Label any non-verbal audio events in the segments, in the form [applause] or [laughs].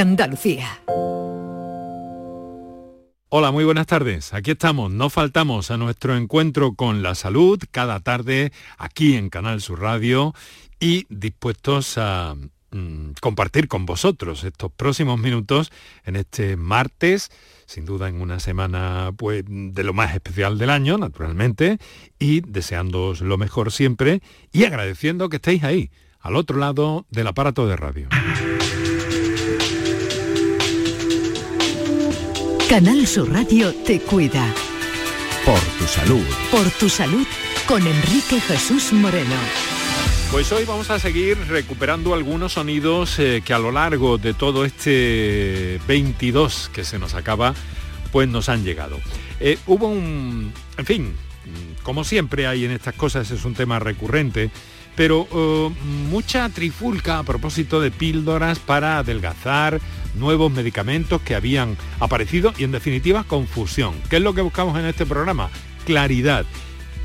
Andalucía. Hola, muy buenas tardes. Aquí estamos. No faltamos a nuestro encuentro con la salud cada tarde aquí en Canal Sur Radio y dispuestos a mm, compartir con vosotros estos próximos minutos en este martes, sin duda en una semana pues, de lo más especial del año, naturalmente, y deseándoos lo mejor siempre y agradeciendo que estéis ahí, al otro lado del aparato de radio. Canal Sur Radio te cuida. Por tu salud. Por tu salud con Enrique Jesús Moreno. Pues hoy vamos a seguir recuperando algunos sonidos eh, que a lo largo de todo este 22 que se nos acaba, pues nos han llegado. Eh, hubo un, en fin, como siempre hay en estas cosas, es un tema recurrente, pero eh, mucha trifulca a propósito de píldoras para adelgazar, nuevos medicamentos que habían aparecido y en definitiva confusión. ¿Qué es lo que buscamos en este programa? Claridad.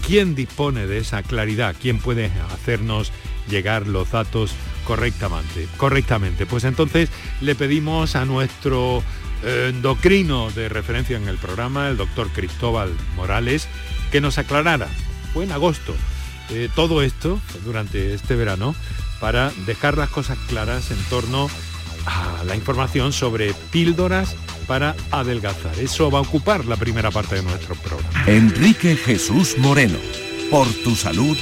¿Quién dispone de esa claridad? ¿Quién puede hacernos llegar los datos correctamente? correctamente? Pues entonces le pedimos a nuestro endocrino de referencia en el programa, el doctor Cristóbal Morales, que nos aclarara, fue en agosto, eh, todo esto durante este verano para dejar las cosas claras en torno a la información sobre píldoras para adelgazar. Eso va a ocupar la primera parte de nuestro programa. Enrique Jesús Moreno, por tu salud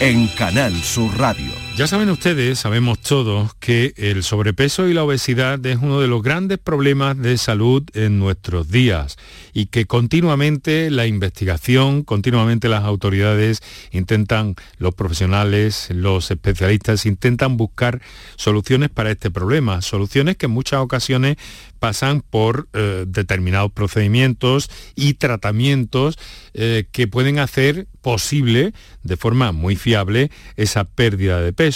en Canal Sur Radio. Ya saben ustedes, sabemos todos, que el sobrepeso y la obesidad es uno de los grandes problemas de salud en nuestros días y que continuamente la investigación, continuamente las autoridades intentan, los profesionales, los especialistas intentan buscar soluciones para este problema, soluciones que en muchas ocasiones pasan por eh, determinados procedimientos y tratamientos eh, que pueden hacer posible de forma muy fiable esa pérdida de peso.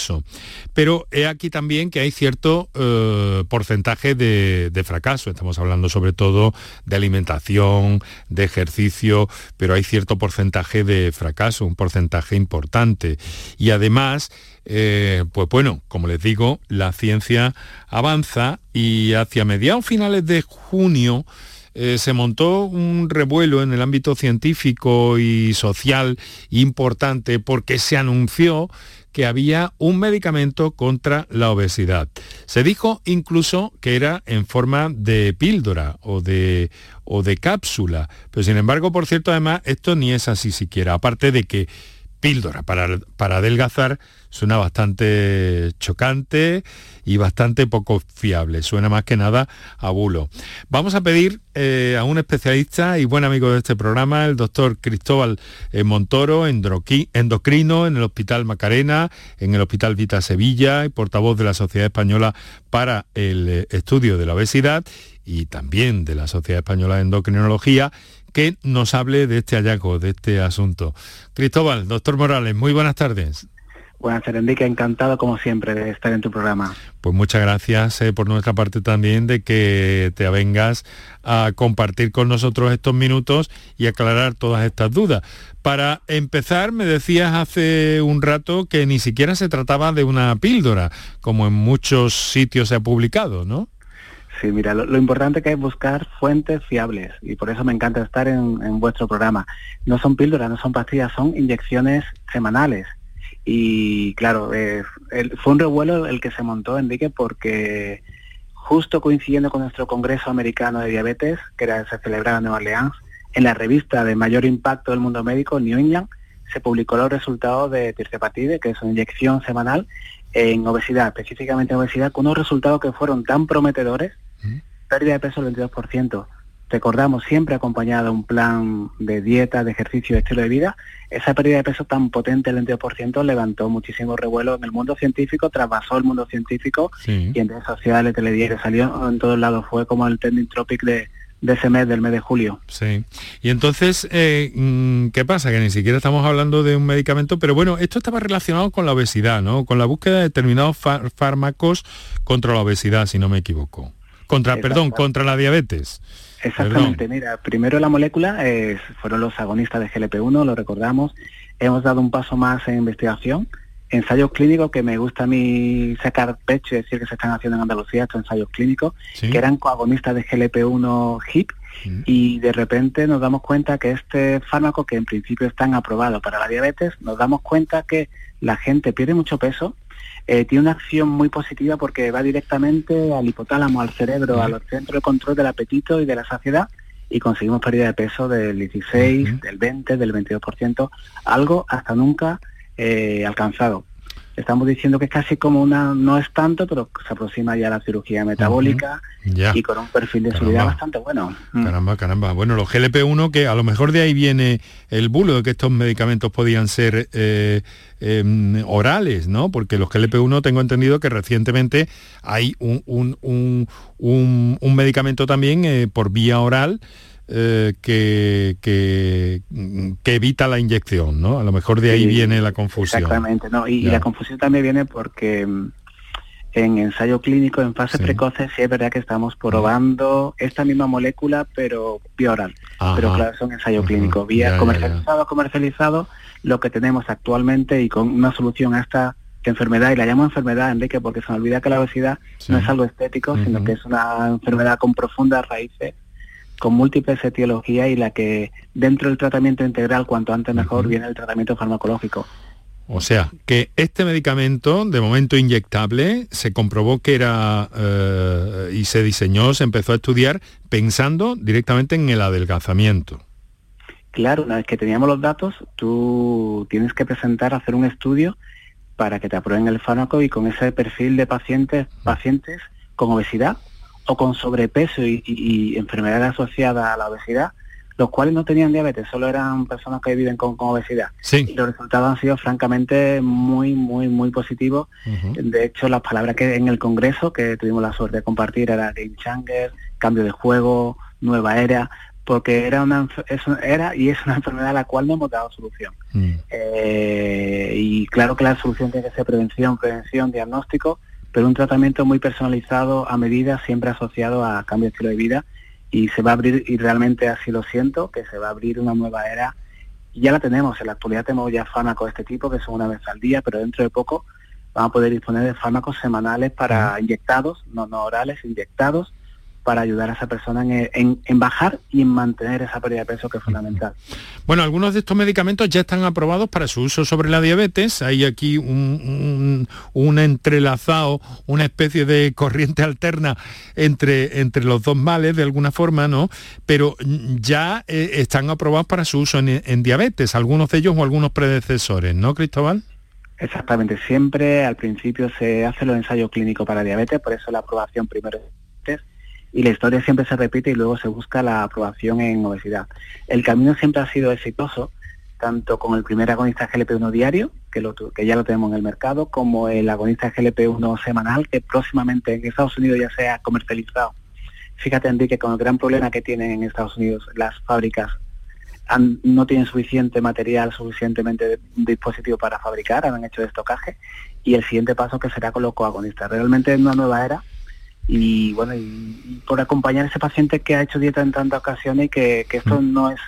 Pero he aquí también que hay cierto eh, porcentaje de, fracaso. Estamos hablando sobre todo de alimentación, de ejercicio, pero hay cierto porcentaje de fracaso, un porcentaje importante. Y además, eh, pues bueno, como les digo, la ciencia avanza y hacia mediados finales de junio eh, se montó un revuelo en el ámbito científico y social importante porque se anunció que había un medicamento contra la obesidad. Se dijo incluso que era en forma de píldora o de, o de cápsula, pero sin embargo, por cierto, además, esto ni es así siquiera, aparte de que píldora para, para adelgazar suena bastante chocante y bastante poco fiable, suena más que nada a bulo. Vamos a pedir eh, a un especialista y buen amigo de este programa, el doctor Cristóbal eh, Montoro, endocrino en el Hospital Macarena, en el Hospital Vita Sevilla y portavoz de la Sociedad Española para el eh, Estudio de la Obesidad y también de la Sociedad Española de Endocrinología que nos hable de este hallazgo, de este asunto. Cristóbal, doctor Morales, muy buenas tardes. Buenas tardes, Enrique. Encantado, como siempre, de estar en tu programa. Pues muchas gracias eh, por nuestra parte también de que te avengas a compartir con nosotros estos minutos y aclarar todas estas dudas. Para empezar, me decías hace un rato que ni siquiera se trataba de una píldora, como en muchos sitios se ha publicado, ¿no? Sí, mira, lo, importante que es buscar fuentes fiables y por eso me encanta estar en, vuestro programa. No son píldoras, no son pastillas, son inyecciones semanales. Y claro, fue un revuelo el que se montó, Enrique, porque justo coincidiendo con nuestro Congreso Americano de Diabetes, que era, se celebraba en Nueva Orleans, en la revista de mayor impacto del mundo médico, New England, se publicó los resultados de tirzepatide, que es una inyección semanal en obesidad, específicamente en obesidad, con unos resultados que fueron tan prometedores pérdida de peso del 22%. Recordamos, siempre acompañado de un plan de dieta, de ejercicio, de estilo de vida. Esa pérdida de peso tan potente del 22% levantó muchísimo revuelo en el mundo científico, trasvasó el mundo científico y en redes sociales, telediarios, salió en todos lados. Fue como el trending topic de, ese mes, del mes de julio. Sí. Y entonces, eh, mm, ¿qué pasa? Que ni siquiera estamos hablando de un medicamento, pero bueno, esto estaba relacionado con la obesidad, ¿no? Con la búsqueda de determinados fármacos contra la obesidad, si no me equivoco. Contra, perdón, contra la diabetes. Exactamente, mira, primero la molécula fueron los agonistas de GLP-1, lo recordamos. Hemos dado un paso más en investigación. ensayos clínicos que me gusta a mí sacar pecho y decir que se están haciendo en Andalucía, estos ensayos clínicos, que eran coagonistas de GLP-1 HIP, mm. y de repente nos damos cuenta que este fármaco, que en principio están aprobado para la diabetes, nos damos cuenta que la gente pierde mucho peso, eh, tiene una acción muy positiva porque va directamente al hipotálamo, al cerebro, a los centros de control del apetito y de la saciedad, y conseguimos pérdida de peso del 16, del 20, del 22%, algo hasta nunca eh, alcanzado. Estamos diciendo que es casi como una, no es tanto, pero se aproxima ya a la cirugía metabólica y con un perfil de seguridad bastante bueno. Mm. Caramba, caramba. Bueno, los GLP-1, que a lo mejor de ahí viene el bulo de que estos medicamentos podían ser eh, em, orales, ¿no? Porque los GLP-1 tengo entendido que recientemente hay un, un, un, medicamento también eh, por vía oral eh, que, que, evita la inyección, ¿no? A lo mejor de ahí viene la confusión. Exactamente, ¿no? Y, la confusión también viene porque mm, en ensayo clínico, en fase precoce, sí es verdad que estamos probando esta misma molécula, pero vía oral. Pero claro, es un ensayo clínico. Vía comercializado, comercializado, lo que tenemos actualmente y con una solución a esta enfermedad, y la llamo enfermedad, Enrique, porque se me olvida que la obesidad no es algo estético, sino que es una enfermedad con profundas raíces con múltiples etiologías y la que dentro del tratamiento integral, cuanto antes mejor, viene el tratamiento farmacológico. O sea, que este medicamento, de momento inyectable, se comprobó que era eh, y se diseñó, se empezó a estudiar pensando directamente en el adelgazamiento. Claro, una vez que teníamos los datos, tú tienes que presentar, hacer un estudio para que te aprueben el fármaco y con ese perfil de pacientes, pacientes con obesidad o con sobrepeso y, enfermedad asociada a la obesidad, los cuales no tenían diabetes, solo eran personas que viven con, obesidad. Y los resultados han sido francamente muy, muy, muy positivos. De hecho, las palabras que en el Congreso, que tuvimos la suerte de compartir, era game changer, cambio de juego, nueva era, porque era una era y es una enfermedad a la cual no hemos dado solución. Mm. Eh, y claro que la solución tiene que ser prevención, prevención, diagnóstico, pero un tratamiento muy personalizado a medida, siempre asociado a cambio de estilo de vida y se va a abrir, y realmente así lo siento, que se va a abrir una nueva era. Y ya la tenemos, en la actualidad tenemos ya fármacos de este tipo que son una vez al día, pero dentro de poco vamos a poder disponer de fármacos semanales para inyectados, no, no orales, inyectados, para ayudar a esa persona en, bajar y en mantener esa pérdida de peso que es fundamental. Bueno, algunos de estos medicamentos ya están aprobados para su uso sobre la diabetes. Hay aquí un, entrelazado, una especie de corriente alterna entre, entre los dos males, de alguna forma, ¿no? Pero ya eh, están aprobados para su uso en, en diabetes, algunos de ellos o algunos predecesores, ¿no, Cristóbal? Exactamente, siempre al principio se hace los ensayos clínicos para diabetes, por eso la aprobación primero y la historia siempre se repite y luego se busca la aprobación en obesidad. El camino siempre ha sido exitoso, tanto con el primer agonista GLP-1 diario, que, lo, que ya lo tenemos en el mercado, como el agonista GLP-1 semanal, que próximamente en Estados Unidos ya se ha comercializado. Fíjate, Enrique, con el gran problema que tienen en Estados Unidos las fábricas no tienen suficiente material, suficientemente dispositivo para fabricar, han hecho de estocaje, y el siguiente paso que será con los coagonistas. Realmente es una nueva era y bueno, y, por acompañar a ese paciente que ha hecho dieta en tantas ocasiones y que, esto mm. no es,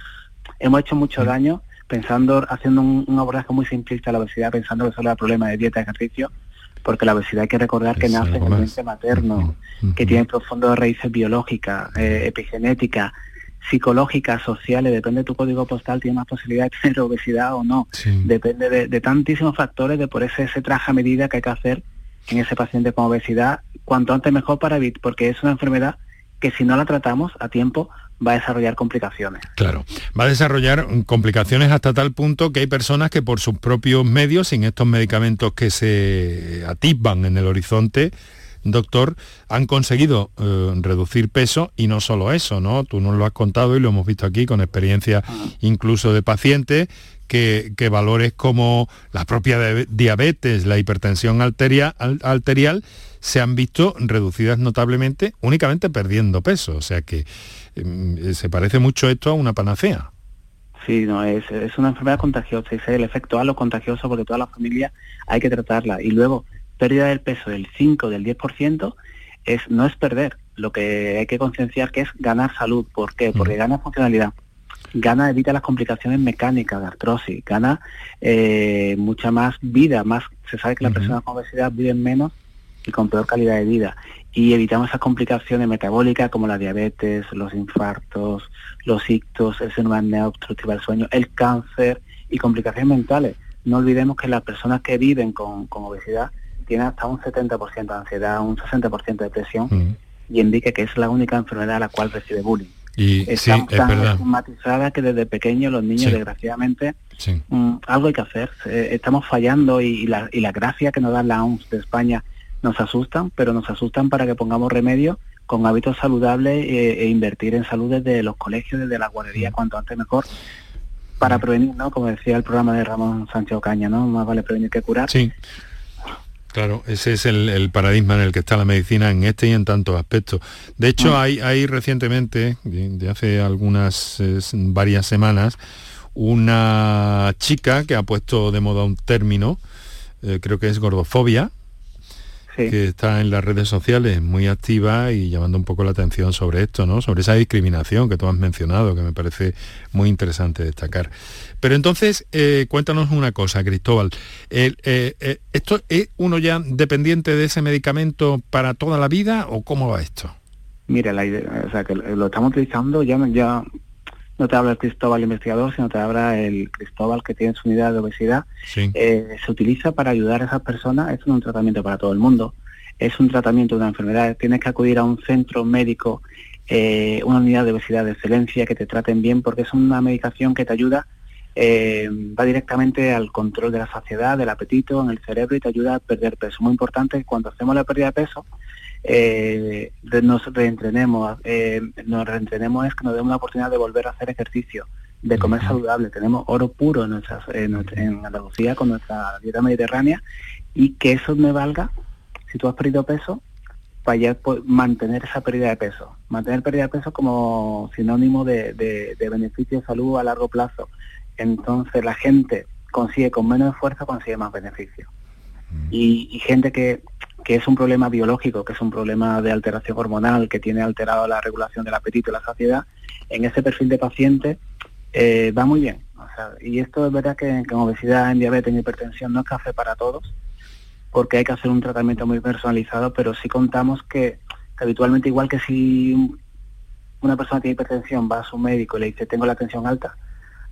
hemos hecho mucho mm. daño pensando, haciendo un, abordaje muy simplista a la obesidad, pensando que solo era problema de dieta y ejercicio, porque la obesidad hay que recordar que nace en el ambiente materno, que tiene profundas raíces biológicas, eh, epigenéticas, psicológicas, sociales, depende de tu código postal, tiene más posibilidad de tener [laughs] obesidad o no. Depende de, tantísimos factores, de por ese, ese traje a medida que hay que hacer en ese paciente con obesidad, cuanto antes mejor para evitar, porque es una enfermedad que si no la tratamos a tiempo va a desarrollar complicaciones. Claro, va a desarrollar complicaciones hasta tal punto que hay personas que por sus propios medios, sin estos medicamentos que se atisban en el horizonte, doctor, han conseguido eh, reducir peso y no solo eso, ¿no? Tú nos lo has contado y lo hemos visto aquí con experiencia incluso de pacientes que, valores como la propia diabetes, la hipertensión arterial, arterial, se han visto reducidas notablemente únicamente perdiendo peso. O sea que em, se parece mucho esto a una panacea. Sí, no, es, es una enfermedad contagiosa, es el efecto a lo contagioso porque toda la familia hay que tratarla. Y luego, pérdida del peso del 5, del 10%, es, no es perder, lo que hay que concienciar que es ganar salud. ¿Por qué? Porque gana funcionalidad gana, evita las complicaciones mecánicas de artrosis, gana eh, mucha más vida, más Se sabe que las personas con obesidad viven menos y con peor calidad de vida. Y evitamos esas complicaciones metabólicas como la diabetes, los infartos, los ictos, el síndrome obstructiva del sueño, el cáncer y complicaciones mentales. No olvidemos que las personas que viven con, obesidad tienen hasta un 70% de ansiedad, un 60% de depresión y indica que es la única enfermedad a la cual recibe bullying. Y Está sí, tan estigmatizada que desde pequeños los niños, desgraciadamente, mm, algo hay que hacer. Eh, estamos fallando y, la, y la gracia que nos da la OMS de España nos asustan, pero nos asustan para que pongamos remedio con hábitos saludables eh, e, invertir en salud desde los colegios, desde la guardería, cuanto antes mejor, para prevenir, ¿no? Como decía el programa de Ramón Sánchez Ocaña, ¿no? Más vale prevenir que curar. Sí. Claro, ese es el, paradigma en el que está la medicina en este y en tantos aspectos. De hecho, mm. hay, hay recientemente, de hace algunas varias semanas, una chica que ha puesto de moda un término, eh, creo que es gordofobia, que está en las redes sociales muy activa y llamando un poco la atención sobre esto, ¿no? Sobre esa discriminación que tú has mencionado, que me parece muy interesante destacar. Pero entonces, eh, cuéntanos una cosa, Cristóbal. Eh, eh, ¿Esto es uno ya dependiente de ese medicamento para toda la vida o cómo va esto? Mira, la idea, o sea, que lo estamos utilizando ya, ya no te habla el Cristóbal investigador, sino te habla el Cristóbal que tiene su unidad de obesidad. Eh, se utiliza para ayudar a esas personas, es un tratamiento para todo el mundo, es un tratamiento de una enfermedad, tienes que acudir a un centro médico, eh, una unidad de obesidad de excelencia, que te traten bien, porque es una medicación que te ayuda, eh, va directamente al control de la saciedad, del apetito en el cerebro y te ayuda a perder peso. Muy importante cuando hacemos la pérdida de peso, eh, nos reentrenemos, eh, nos reentrenemos es que nos demos la oportunidad de volver a hacer ejercicio, de comer saludable. Tenemos oro puro en, nuestras, en, Andalucía con nuestra dieta mediterránea y que eso me valga, si tú has perdido peso, para ya mantener esa pérdida de peso. Mantener pérdida de peso como sinónimo de, de beneficio de salud a largo plazo. Entonces la gente consigue con menos esfuerzo, consigue más beneficio. y, gente que que es un problema biológico, que es un problema de alteración hormonal, que tiene alterado la regulación del apetito y la saciedad, en ese perfil de paciente eh, va muy bien. y esto es verdad que, en obesidad, en diabetes, en hipertensión no es café para todos, porque hay que hacer un tratamiento muy personalizado, pero sí contamos que, habitualmente igual que si una persona tiene hipertensión va a su médico y le dice tengo la tensión alta,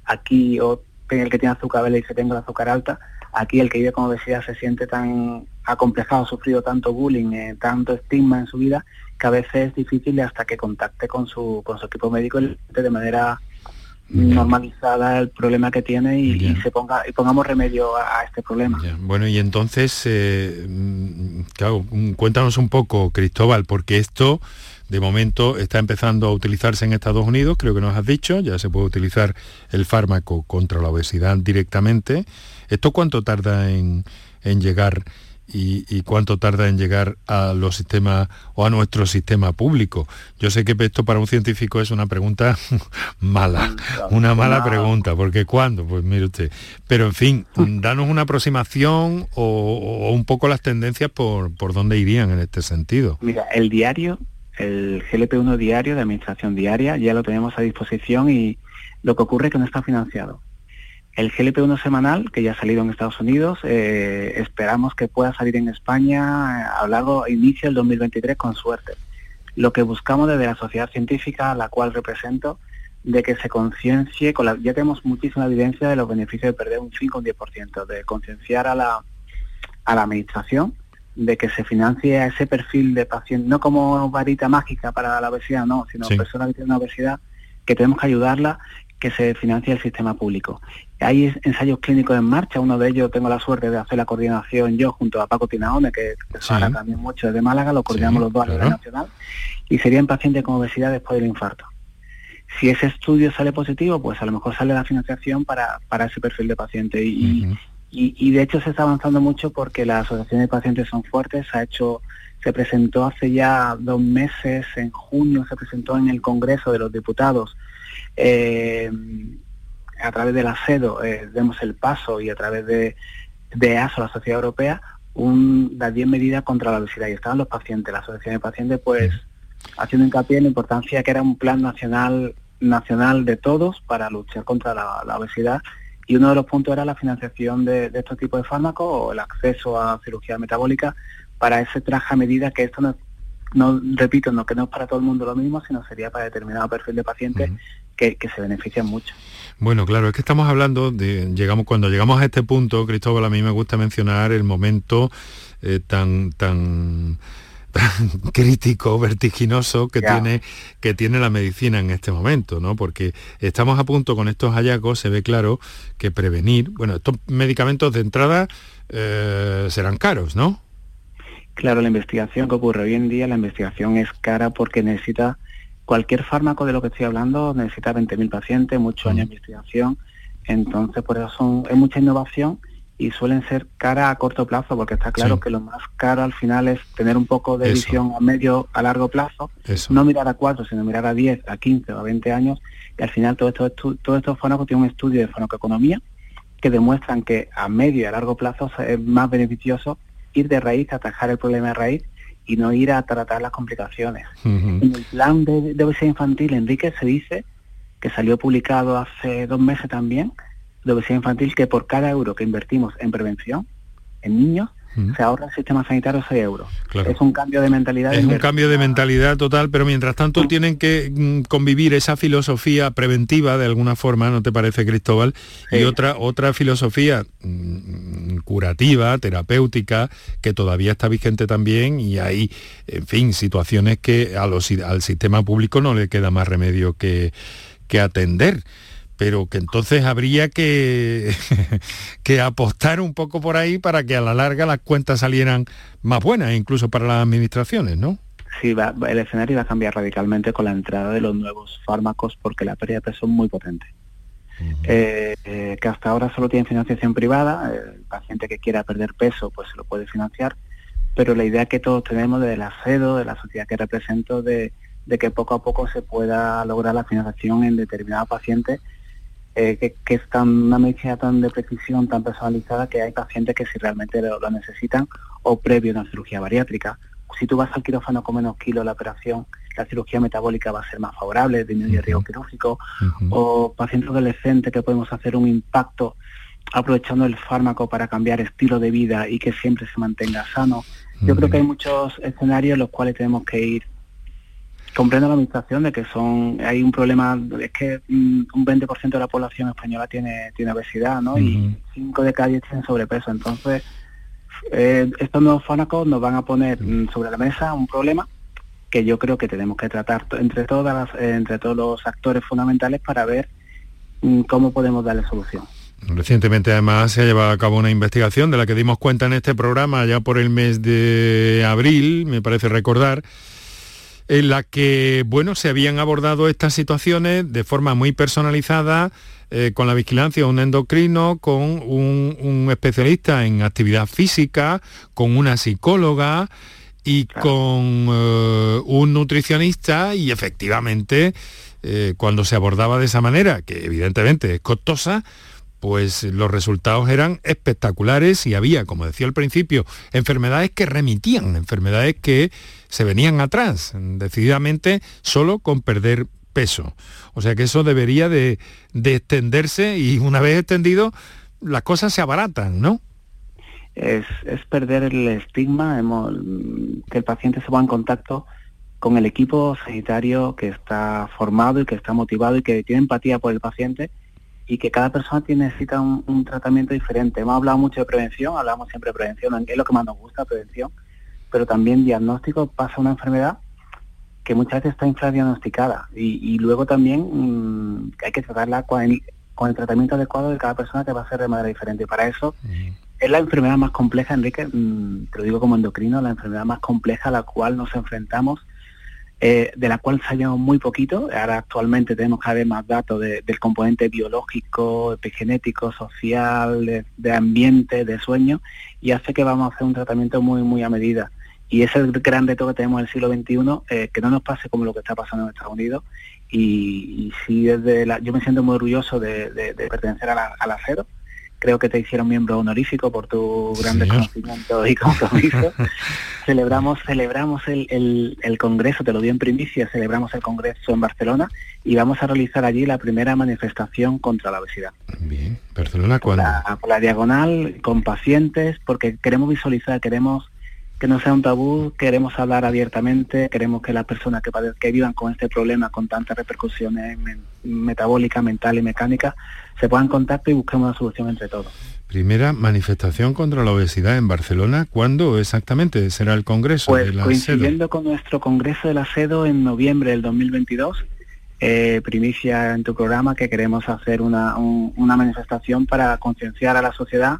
aquí o el que tiene azúcar le dice tengo la azúcar alta, aquí el que vive con obesidad se siente tan acomplejado, ha sufrido tanto bullying, eh, tanto estigma en su vida, que a veces es difícil hasta que contacte con su, con su equipo médico de manera normalizada el problema que tiene y, se ponga y pongamos remedio a, este problema. Bueno, y entonces, eh, mm, claro, cuéntanos un poco, Cristóbal, porque esto de momento está empezando a utilizarse en Estados Unidos, creo que nos has dicho, ya se puede utilizar el fármaco contra la obesidad directamente. ¿Esto cuánto tarda en, llegar y, cuánto tarda en llegar a los sistemas o a nuestro sistema público. Yo sé que esto para un científico es una pregunta [laughs] mala, una mala pregunta, porque ¿cuándo? Pues mire usted. Pero en fin, [laughs] danos una aproximación o, un poco las tendencias por, por dónde irían en este sentido. Mira, el diario el GLP-1 diario de administración diaria ya lo tenemos a disposición y lo que ocurre es que no está financiado. El GLP-1 semanal, que ya ha salido en Estados Unidos, eh, esperamos que pueda salir en España a lo largo, inicio del 2023 con suerte. Lo que buscamos desde la sociedad científica, a la cual represento, de que se conciencie, ya tenemos muchísima evidencia de los beneficios de perder un 5 o un 10%, de concienciar a la, a la administración de que se financie a ese perfil de paciente, no como varita mágica para la obesidad, no, sino personas que tienen una obesidad, que tenemos que ayudarla, que se financie el sistema público. Hay ensayos clínicos en marcha, uno de ellos tengo la suerte de hacer la coordinación yo junto a Paco Tinaone, que, habla también mucho de Málaga, lo coordinamos los dos a nivel nacional, y serían pacientes con obesidad después del infarto. Si ese estudio sale positivo, pues a lo mejor sale la financiación para, para ese perfil de paciente. Y, y, de hecho se está avanzando mucho porque las asociaciones de pacientes son fuertes. Se ha hecho, se presentó hace ya dos meses, en junio se presentó en el Congreso de los Diputados eh, a través del ASEDO, eh, demos el paso y a través de, de ASO, la Sociedad Europea, un, las 10 medidas contra la obesidad. Y estaban los pacientes, la asociación de pacientes, pues haciendo hincapié en la importancia que era un plan nacional nacional de todos para luchar contra la obesidad Y uno de los puntos era la financiación de, estos tipos de fármacos o el acceso a cirugía metabólica para ese traje a medida que esto no, no repito, no que no es para todo el mundo lo mismo, sino sería para determinado perfil de pacientes que, se benefician mucho. Bueno, claro, es que estamos hablando de, llegamos, cuando llegamos a este punto, Cristóbal, a mí me gusta mencionar el momento eh, tan, tan, [laughs] crítico, vertiginoso que tiene, que tiene la medicina en este momento, ¿no? Porque estamos a punto con estos hallazgos, se ve claro que prevenir, bueno, estos medicamentos de entrada eh, serán caros, ¿no? Claro, la investigación que ocurre hoy en día, la investigación es cara porque necesita cualquier fármaco de lo que estoy hablando necesita 20.000 pacientes, muchos años de investigación, entonces por eso son, es mucha innovación y suelen ser cara a corto plazo, porque está claro que lo más caro al final es tener un poco de visión a medio, a largo plazo, no mirar a cuatro, sino mirar a 10, a 15 o a 20 años, y al final todo esto, todos estos fármacos tienen un estudio de farmacoeconomía que demuestran que a medio y a largo plazo es más beneficioso ir de raíz, atajar el problema de raíz y no ir a tratar las complicaciones. En el plan de, obesidad infantil, Enrique, se dice, que salió publicado hace dos meses también, de obesidad infantil, que por cada euro que invertimos en prevención, en niños, se ahorra el sistema sanitario 6 euros. Es un cambio de mentalidad. Es un cambio de mentalidad total, pero mientras tanto tienen que mm, convivir esa filosofía preventiva de alguna forma, ¿no te parece, Cristóbal? Y otra, otra filosofía mm, curativa, terapéutica, que todavía está vigente también y hay, en fin, situaciones que a los, al sistema público no le queda más remedio que, que atender pero que entonces habría que, [laughs] que apostar un poco por ahí para que a la larga las cuentas salieran más buenas, incluso para las administraciones, ¿no? Sí, va, el escenario va a cambiar radicalmente con la entrada de los nuevos fármacos porque la pérdida de peso es muy potente. Eh, eh, que hasta ahora solo tiene financiación privada, el paciente que quiera perder peso pues se lo puede financiar, pero la idea que todos tenemos del acedo, de la sociedad que represento, de, de que poco a poco se pueda lograr la financiación en determinados pacientes eh, que, es tan, una medicina tan de precisión, tan personalizada, que hay pacientes que si realmente lo, necesitan o previo a una cirugía bariátrica. Si tú vas al quirófano con menos kilos la operación, la cirugía metabólica va a ser más favorable, disminuye el riesgo quirúrgico, o pacientes adolescentes que podemos hacer un impacto aprovechando el fármaco para cambiar estilo de vida y que siempre se mantenga sano. Yo creo que hay muchos escenarios en los cuales tenemos que ir comprendo la administración de que son hay un problema es que mm, un 20% de la población española tiene tiene obesidad no y 5 de cada 10 tienen sobrepeso. Entonces eh, estos nuevos fármacos nos van a poner mm, sobre la mesa un problema que yo creo que tenemos que tratar entre todas eh, entre todos los actores fundamentales para ver mm, cómo podemos darle solución. Recientemente además se ha llevado a cabo una investigación de la que dimos cuenta en este programa ya por el mes de abril, me parece recordar, en la que bueno, se habían abordado estas situaciones de forma muy personalizada, eh, con la vigilancia de un endocrino, con un, especialista en actividad física, con una psicóloga y con eh, un nutricionista y efectivamente eh, cuando se abordaba de esa manera, que evidentemente es costosa, pues los resultados eran espectaculares y había, como decía al principio, enfermedades que remitían, enfermedades que se venían atrás, decididamente solo con perder peso. O sea que eso debería de, extenderse y una vez extendido, las cosas se abaratan, ¿no? Es, perder el estigma, que el paciente se va en contacto con el equipo sanitario que está formado y que está motivado y que tiene empatía por el paciente y que cada persona tiene, necesita un, tratamiento diferente. Hemos hablado mucho de prevención, hablamos siempre de prevención, es lo que más nos gusta, prevención, pero también diagnóstico pasa una enfermedad que muchas veces está infradiagnosticada y, y luego también mm, hay que tratarla con el, con el, tratamiento adecuado de cada persona que va a ser de manera diferente. Para eso es la enfermedad más compleja, Enrique, mm, te lo digo como endocrino, la enfermedad más compleja a la cual nos enfrentamos eh, de la cual sabíamos muy poquito. Ahora actualmente tenemos cada vez más datos del componente biológico, epigenético, social, de, ambiente, de sueño, y hace que vamos a hacer un tratamiento muy, muy a medida. Y ese es el gran reto que tenemos en el siglo XXI, eh, que no nos pase como lo que está pasando en Estados Unidos. Y, y sí, desde la, yo me siento muy orgulloso de, pertenecer a la, cero, creo que te hicieron miembro honorífico por tu gran conocimiento y compromiso. [laughs] celebramos celebramos el, el, congreso, te lo di en primicia, celebramos el congreso en Barcelona y vamos a realizar allí la primera manifestación contra la obesidad. Bien, Barcelona cuándo? por la diagonal, con pacientes, porque queremos visualizar, queremos que no sea un tabú, queremos hablar abiertamente, queremos que las personas que, que vivan con este problema, con tantas repercusiones metabólicas, mentales y mecánicas, se puedan contactar y busquemos una solución entre todos. Primera manifestación contra la obesidad en Barcelona, ¿cuándo exactamente será el Congreso pues, de la coincidiendo con nuestro Congreso de la SEDO en noviembre del 2022, eh, primicia en tu programa que queremos hacer una, una manifestación para concienciar a la sociedad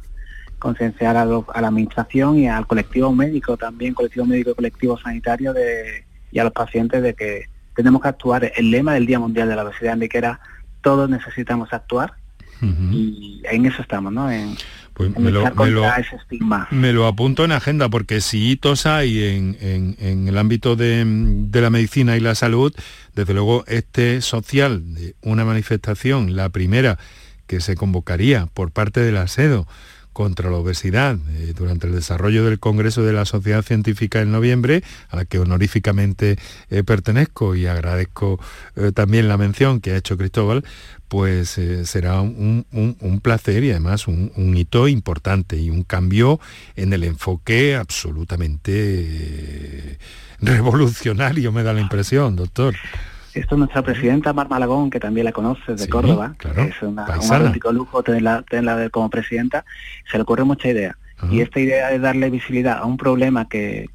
concienciar a, la administración y al colectivo médico también, colectivo médico y colectivo sanitario de, y a los pacientes de que tenemos que actuar. El lema del Día Mundial de la Obesidad que era todos necesitamos actuar y en eso estamos, ¿no? En, pues me, lo, ese estigma. me lo apunto en agenda porque si hitos hay en, en, el ámbito de, de, la medicina y la salud, desde luego este social de una manifestación, la primera que se convocaría por parte del ASEDO, contra la obesidad eh, durante el desarrollo del Congreso de la Sociedad Científica en noviembre, a la que honoríficamente eh, pertenezco y agradezco eh, también la mención que ha hecho Cristóbal, pues será un, placer y además un, hito importante y un cambio en el enfoque absolutamente revolucionario, me da la impresión, doctor. Esto es nuestra presidenta Mar Malagón, que también la conoces de Córdoba, es una, un auténtico lujo tenerla, tenerla como presidenta, se le ocurre mucha idea. Y esta idea de darle visibilidad a un problema que,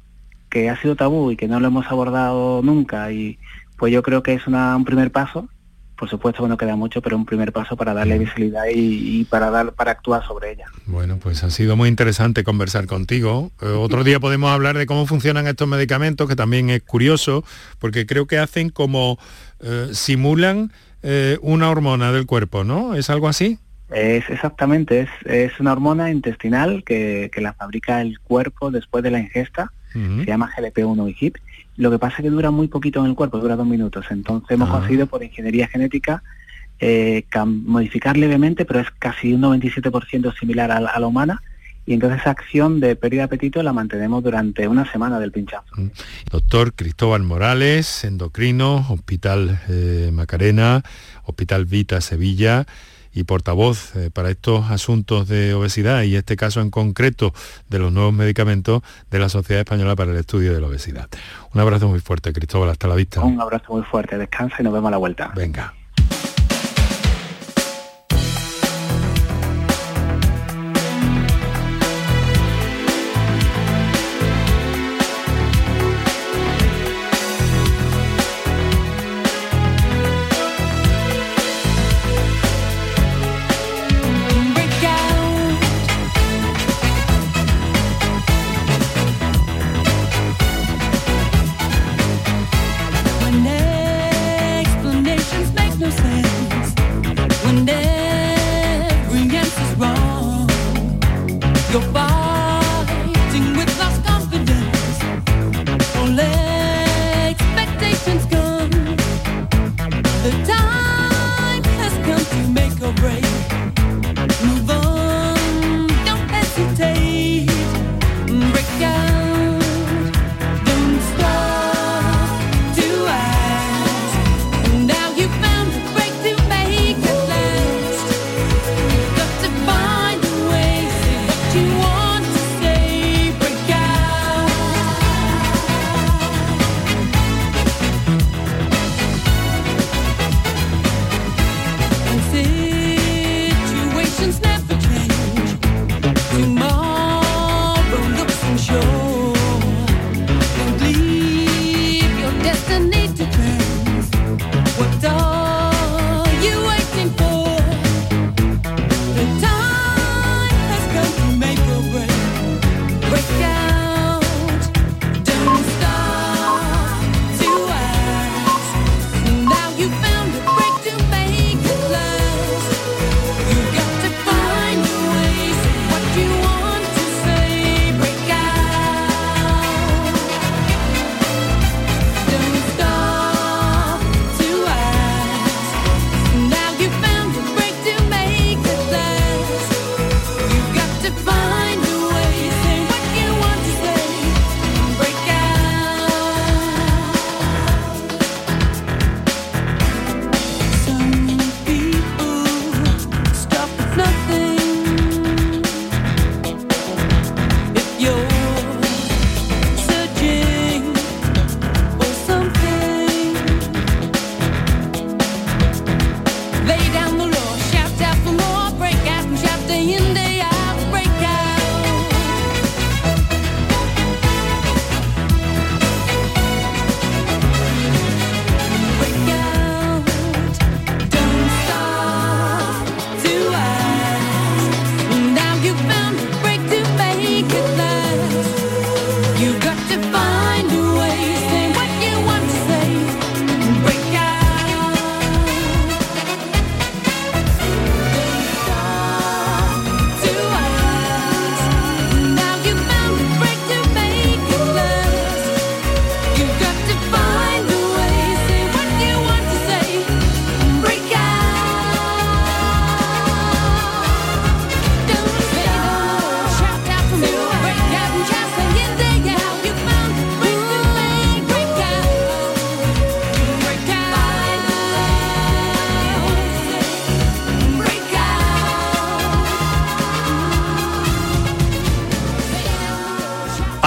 que ha sido tabú y que no lo hemos abordado nunca, y pues yo creo que es una, un primer paso por supuesto que no queda mucho, pero un primer paso para darle visibilidad y, para dar para actuar sobre ella. Bueno, pues ha sido muy interesante conversar contigo. Eh, otro día podemos hablar de cómo funcionan estos medicamentos, que también es curioso, porque creo que hacen como eh, simulan eh, una hormona del cuerpo, ¿no? ¿Es algo así? Es exactamente, es, una hormona intestinal que, la fabrica el cuerpo después de la ingesta, se llama GLP-1 y HIP, lo que pasa es que dura muy poquito en el cuerpo, dura dos minutos. Entonces hemos ah. conseguido por ingeniería genética eh, modificar levemente, pero es casi un 97% similar a la, humana. Y entonces esa acción de pérdida de apetito la mantenemos durante una semana del pinchazo. Mm. Doctor Cristóbal Morales, endocrino, Hospital eh, Macarena, Hospital Vita Sevilla y portavoz eh, para estos asuntos de obesidad y este caso en concreto de los nuevos medicamentos de la Sociedad Española para el Estudio de la Obesidad. Un abrazo muy fuerte, Cristóbal, hasta la vista. Un abrazo muy fuerte, descansa y nos vemos a la vuelta. Venga.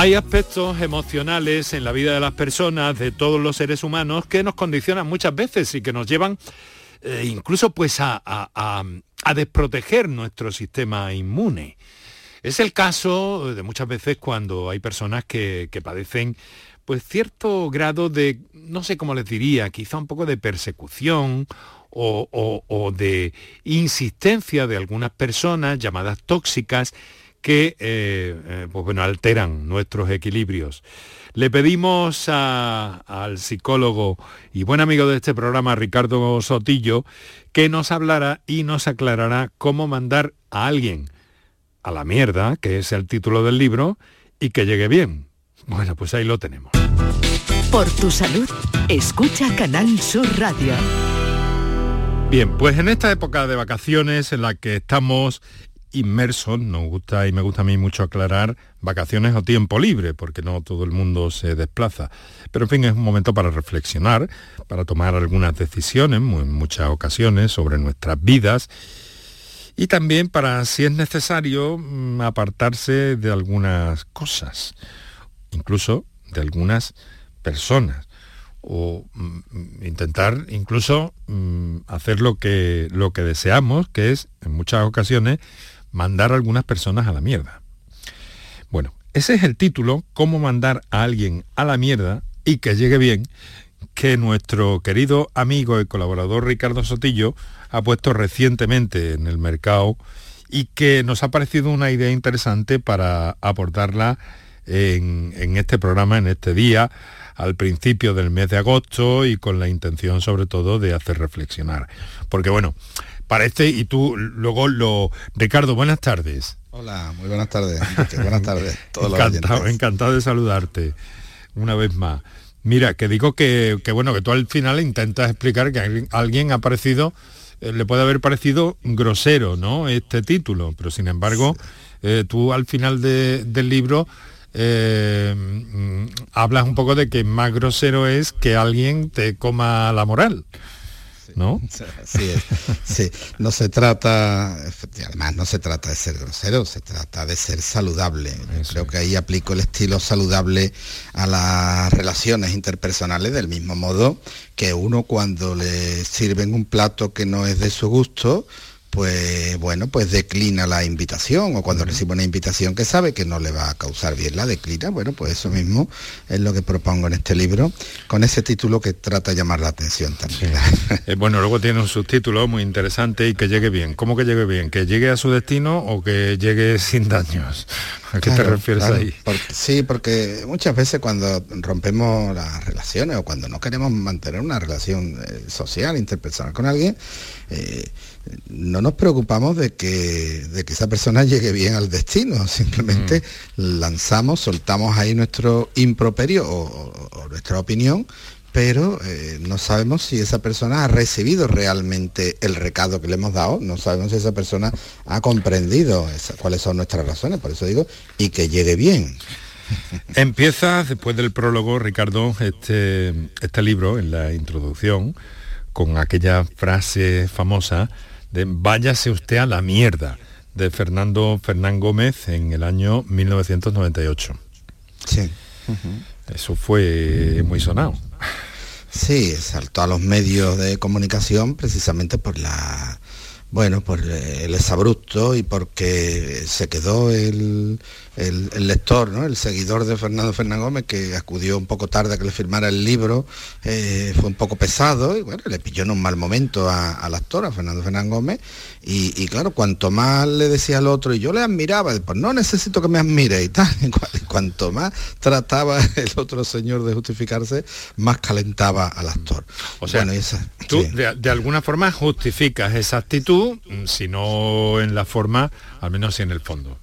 Hay aspectos emocionales en la vida de las personas, de todos los seres humanos, que nos condicionan muchas veces y que nos llevan eh, incluso pues a, desproteger nuestro sistema inmune. Es el caso de muchas veces cuando hay personas que, padecen pues cierto grado de, no sé cómo les diría, quizá un poco de persecución o, de insistencia de algunas personas llamadas tóxicas que eh, eh, pues bueno, alteran nuestros equilibrios. Le pedimos al psicólogo y buen amigo de este programa, Ricardo Sotillo, que nos hablara y nos aclarará cómo mandar a alguien a la mierda, que es el título del libro, y que llegue bien. Bueno, pues ahí lo tenemos. Por tu salud, escucha Canal Sur Radio. Bien, pues en esta época de vacaciones en la que estamos inmersos, nos gusta y me gusta a mí mucho aclarar vacaciones o tiempo libre, porque no todo el mundo se desplaza. Pero en fin, es un momento para reflexionar, para tomar algunas decisiones, en muchas ocasiones, sobre nuestras vidas y también para, si es necesario, mm, apartarse de algunas cosas, incluso de algunas personas, o mm, intentar incluso mm, hacer lo que, lo que deseamos, que es, en muchas ocasiones, mandar a algunas personas a la mierda. Bueno, ese es el título, cómo mandar a alguien a la mierda y que llegue bien, que nuestro querido amigo y colaborador Ricardo Sotillo ha puesto recientemente en el mercado y que nos ha parecido una idea interesante para aportarla en, este programa, en este día, al principio del mes de agosto y con la intención sobre todo de hacer reflexionar. Porque bueno, parece, y tú luego lo... Ricardo, buenas tardes. Hola, muy buenas tardes. buenas tardes. encantado, encantado de saludarte una vez más. Mira, que digo que, que, bueno, que tú al final intentas explicar que alguien ha aparecido eh, le puede haber parecido grosero, ¿no? Este título, pero sin embargo, eh, tú al final del libro eh, mm, hablas un poco de que más grosero es que alguien te coma la moral. ¿No? [laughs] Sí, sí, no se trata, además no se trata de ser grosero, se trata de ser saludable. Creo que ahí aplico el estilo saludable a las relaciones interpersonales del mismo modo que uno cuando le sirven un plato que no es de su gusto, pues bueno, pues declina la invitación o cuando recibe una invitación que sabe que no le va a causar bien, la declina. Bueno, pues eso mismo es lo que propongo en este libro, con ese título que trata de llamar la atención también. [laughs] Eh, bueno, luego tiene un subtítulo muy interesante y que llegue bien. ¿Cómo que llegue bien? ¿Que llegue a su destino o que llegue sin daños? ¿A qué te refieres ahí? sí, porque muchas veces cuando rompemos las relaciones o cuando no queremos mantener una relación eh, social, interpersonal con alguien, eh, no nos preocupamos de que, de que esa persona [laughs] llegue bien al destino, simplemente mm. lanzamos, soltamos ahí nuestro improperio o, nuestra opinión, pero eh, no sabemos si esa persona ha recibido realmente el recado que le hemos dado, no sabemos si esa persona ha comprendido cuáles son nuestras razones, por eso digo, y que llegue bien. [laughs] Empieza, después del prólogo, Ricardo, este, este libro, en la introducción, con aquella frase famosa, de Váyase usted a la mierda, de Fernando Fernán Gómez en el año 1998. Sí. Eso fue muy sonado. Sí, saltó a los medios de comunicación precisamente por la bueno, por el exabrupto y porque se quedó el, el, lector, ¿no? el seguidor de Fernando Fernán Gómez, que acudió un poco tarde a que le firmara el libro, eh, fue un poco pesado y bueno, le pilló en un mal momento al actor, a Fernando Fernán Gómez, y, claro, cuanto más le decía al otro, y yo le admiraba, pues no necesito que me admire y tal, [laughs] y cuanto más trataba [laughs] el otro señor de justificarse, más calentaba al actor. O sea, tú de, de alguna forma justificas esa actitud, mm, si no en la forma, al menos si en el fondo.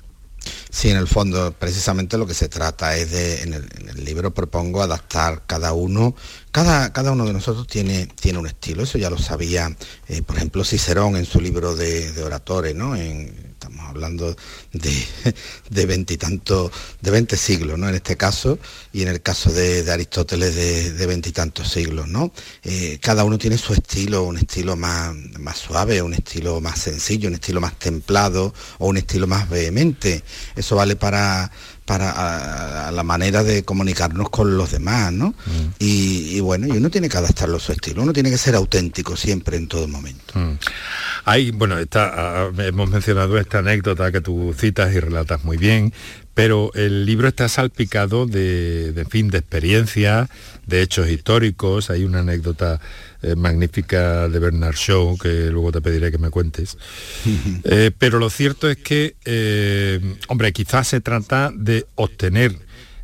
Sí, en el fondo, precisamente lo que se trata es de, en el, libro propongo adaptar cada uno, cada, cada, uno de nosotros tiene, tiene un estilo, eso ya lo sabía, eh, por ejemplo, Cicerón en su libro de, de ¿no? En, estamos hablando de veintitantos, de veinte siglos, ¿no? En este caso, y en el caso de, Aristóteles de veintitantos siglos, ¿no? Eh, cada uno tiene su estilo, un estilo más, más suave, un estilo más sencillo, un estilo más templado o un estilo más vehemente. Eso vale para para la manera de comunicarnos con los demás, ¿no? Mm. Y, bueno, y uno tiene que adaptarlo a su estilo, uno tiene que ser auténtico siempre en todo momento. Mm. Hay, bueno, está, hemos mencionado esta anécdota que tú citas y relatas muy bien, pero el libro está salpicado de, de fin, de experiencias, de hechos históricos. Hay una anécdota eh, magnífica de Bernard Shaw que luego te pediré que me cuentes. [laughs] Eh, pero lo cierto es que, eh, hombre, quizás se trata de obtener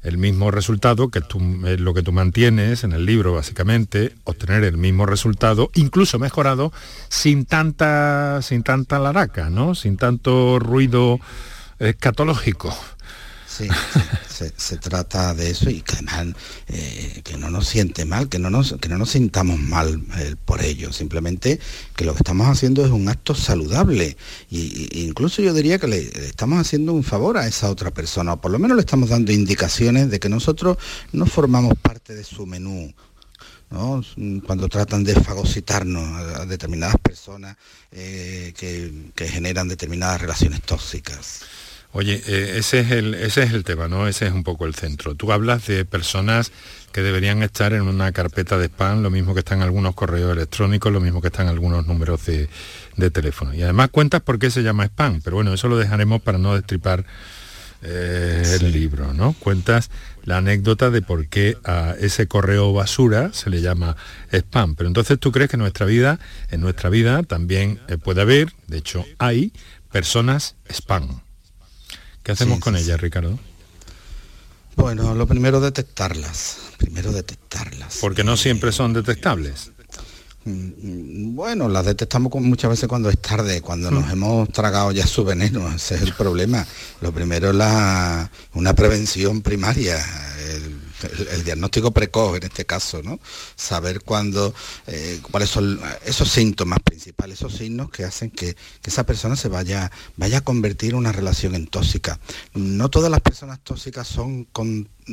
el mismo resultado, que es lo que tú mantienes en el libro básicamente, obtener el mismo resultado, incluso mejorado, sin tanta, sin tanta laraca, ¿no? Sin tanto ruido escatológico. Sí, se, trata de eso y eh, que no nos siente mal, que no nos, que no nos sintamos mal eh, por ello, simplemente que lo que estamos haciendo es un acto saludable y, incluso yo diría que le, estamos haciendo un favor a esa otra persona, o por lo menos le estamos dando indicaciones de que nosotros no formamos parte de su menú, cuando tratan de fagocitarnos a, determinadas personas eh, que, generan determinadas relaciones tóxicas. Oye, eh, ese, es el, ese es el tema, ¿no? Ese es un poco el centro. Tú hablas de personas que deberían estar en una carpeta de spam, lo mismo que están algunos correos electrónicos, lo mismo que están algunos números de, teléfono. Y además cuentas por qué se llama spam, pero bueno, eso lo dejaremos para no destripar eh, el libro, ¿no? Cuentas la anécdota de por qué a ese correo basura se le llama spam. Pero entonces tú crees que en nuestra vida, en nuestra vida también eh, puede haber, de hecho hay, personas spam. ¿Qué hacemos con ellas, Ricardo? Bueno, lo primero detectarlas, primero detectarlas. Porque no siempre son detectables. Mm, bueno, las detectamos muchas veces cuando es tarde, cuando nos mm. hemos tragado ya su veneno, ese es el problema. Lo primero es la, una prevención primaria, el, diagnóstico precoz en este caso, ¿no? Saber cuándo, eh, cuáles son esos síntomas principales, esos signos que hacen que, esa persona se vaya, vaya a convertir una relación en tóxica. No todas las personas tóxicas son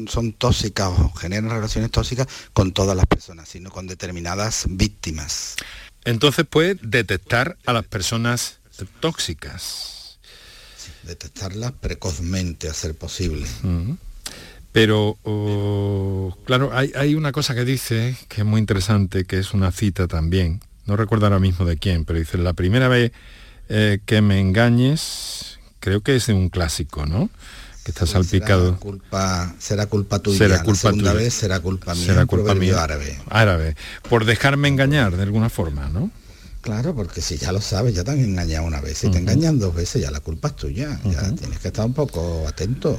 son tóxicas o generan relaciones tóxicas con todas las personas, sino con determinadas víctimas. Entonces puede detectar a las personas tóxicas. detectarlas precozmente, a ser posible. Pero, oh, claro, hay, una cosa que dice que es muy interesante, que es una cita también. No recuerdo ahora mismo de quién, pero dice, la primera vez eh, que me engañes, creo que es un clásico, ¿no? Que está salpicado. Será culpa, será culpa tuya. Será culpa la segunda vez será culpa mía. Será culpa mía. árabe. Árabe. Por dejarme engañar de alguna forma, ¿no? Claro, porque si ya lo sabes, ya te han engañado una vez. Si te engañan dos veces, ya la culpa es tuya. Ya tienes que estar un poco atento.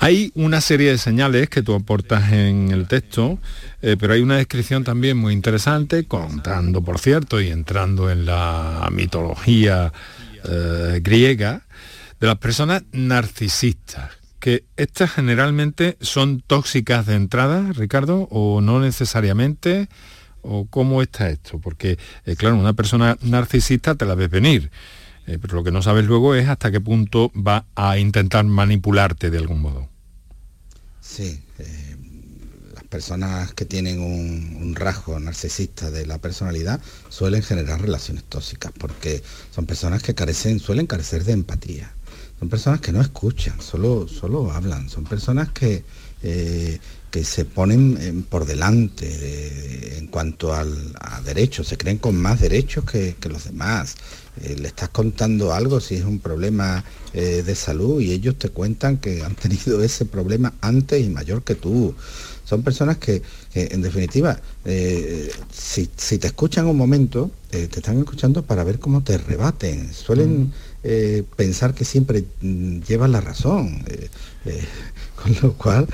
Hay una serie de señales que tú aportas en el texto, eh, pero hay una descripción también muy interesante, contando, por cierto, y entrando en la mitología eh, griega, de las personas narcisistas, que estas generalmente son tóxicas de entrada, Ricardo, o no necesariamente, o cómo está esto, porque, eh, claro, una persona narcisista te la ves venir eh, pero lo que no sabes luego es hasta qué punto va a intentar manipularte de algún modo. Sí, eh, las personas que tienen un, rasgo narcisista de la personalidad suelen generar relaciones tóxicas porque son personas que carecen, suelen carecer de empatía. Son personas que no escuchan, solo, solo hablan. Son personas que, eh, que se ponen por delante en cuanto al, a derechos, se creen con más derechos que, que los demás. Eh, le estás contando algo si es un problema eh, de salud y ellos te cuentan que han [laughs] tenido ese problema antes y mayor que tú. Son personas que, en definitiva, eh, si, te escuchan un momento, te están escuchando para ver cómo te rebaten. Suelen mm. pensar que siempre mm, llevan la razón, [laughs] con lo cual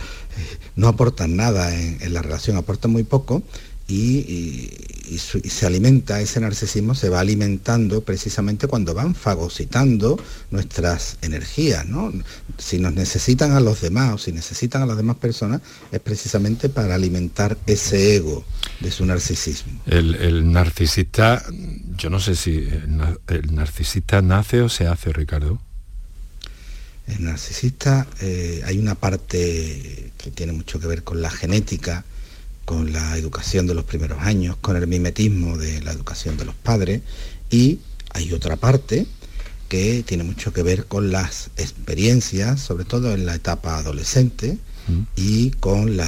no aportan nada en, la relación, aportan muy poco y, se alimenta, ese narcisismo se va alimentando precisamente cuando van fagocitando nuestras energías, ¿no? Si nos necesitan a los demás o si necesitan a las demás personas, es precisamente para alimentar ese ego de su narcisismo. El, narcisista, yo no sé si el, narcisista nace o se hace, Ricardo. El narcisista, eh, hay una parte que tiene mucho que ver con la genética, con la educación de los primeros años, con el mimetismo de la educación de los padres y hay otra parte que tiene mucho que ver con las experiencias, sobre todo en la etapa adolescente, mm. y con, los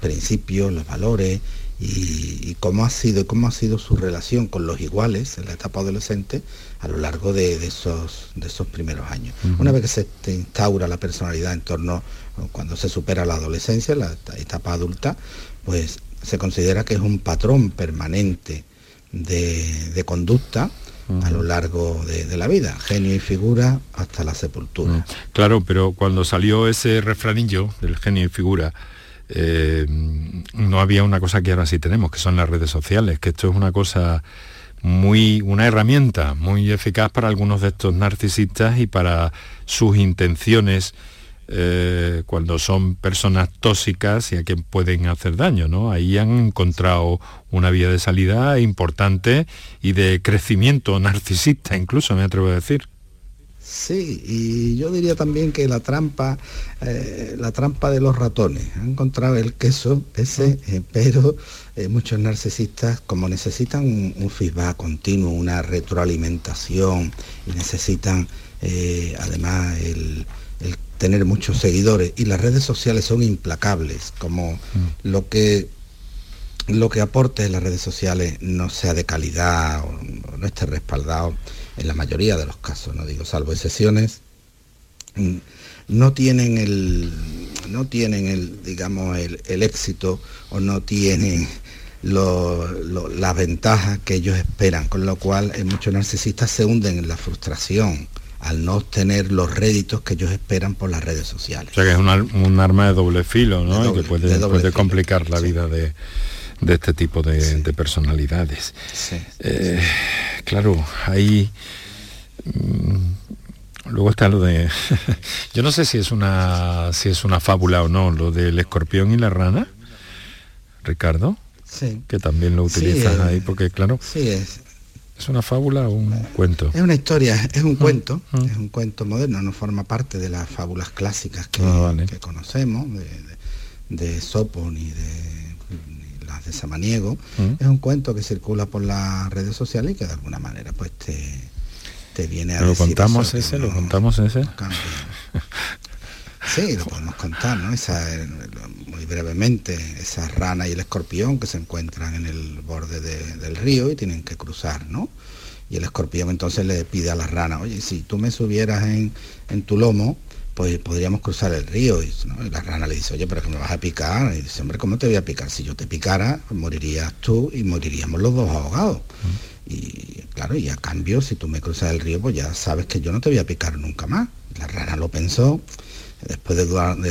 principios, los valores, y, cómo ha sido cómo ha sido su relación con los iguales en la etapa adolescente a lo largo de, esos de esos primeros años. Una vez que se instaura la personalidad en torno cuando se supera la adolescencia, la etapa adulta, pues se considera que es un patrón permanente de, conducta a lo largo de, la vida, genio y figura hasta la sepultura. Claro, pero cuando salió ese refranillo del genio y figura, eh, no había una cosa que ahora sí tenemos, que son las redes sociales, que esto es una cosa muy, una herramienta muy eficaz para algunos de estos narcisistas y para sus intenciones eh, cuando son personas tóxicas y a quien pueden hacer daño, ¿no? Ahí han encontrado una vía de salida importante y de crecimiento narcisista, incluso me atrevo a decir. Sí, y yo diría también que la trampa, eh, la trampa de los ratones. Han encontrado el queso ese, ah. eh, pero muchos narcisistas, como necesitan un, feedback continuo, una retroalimentación, y necesitan además el, tener muchos seguidores y las redes sociales son implacables, como mm. lo que lo que aporte en las redes sociales no sea de calidad o, no esté respaldado en la mayoría de los casos, no digo salvo excepciones, mm, no tienen el no tienen el digamos el, éxito o no tienen las ventajas que ellos esperan, con lo cual eh, muchos narcisistas se hunden en la frustración al no obtener los réditos que ellos esperan por las redes sociales. O sea que es un, arma de doble filo, ¿no? y que puede, complicar la vida de, este tipo de, personalidades. Eh, claro, ahí... Mm, luego está lo de... [laughs] yo no sé si es una si es una fábula o no, lo del escorpión y la rana, Ricardo. Sí. Que también lo utilizan ahí, porque claro... Sí, es, ¿Es una fábula o un cuento? Es una historia, es un ah, cuento, ah. es un cuento moderno, no forma parte de las fábulas clásicas que, ah, conocemos, de, Sopo ni de las de Samaniego. Es un cuento que circula por las redes sociales y que de alguna manera pues te, te viene a ¿Lo contamos ese? ¿Lo contamos ese? Sí, lo podemos contar, ¿no? Esa, muy brevemente, esa rana y el escorpión que se encuentran en el borde del río y tienen que cruzar, ¿no? Y el escorpión entonces le pide a la rana, oye, si tú me subieras en, tu lomo, pues podríamos cruzar el río. Y, la rana le dice, oye, pero que me vas a picar. Y dice, hombre, ¿cómo te voy a picar? Si yo te picara, morirías tú y moriríamos los dos ahogados. Y claro, y a cambio, si tú me cruzas el río, pues ya sabes que yo no te voy a picar nunca más. La rana lo pensó después de,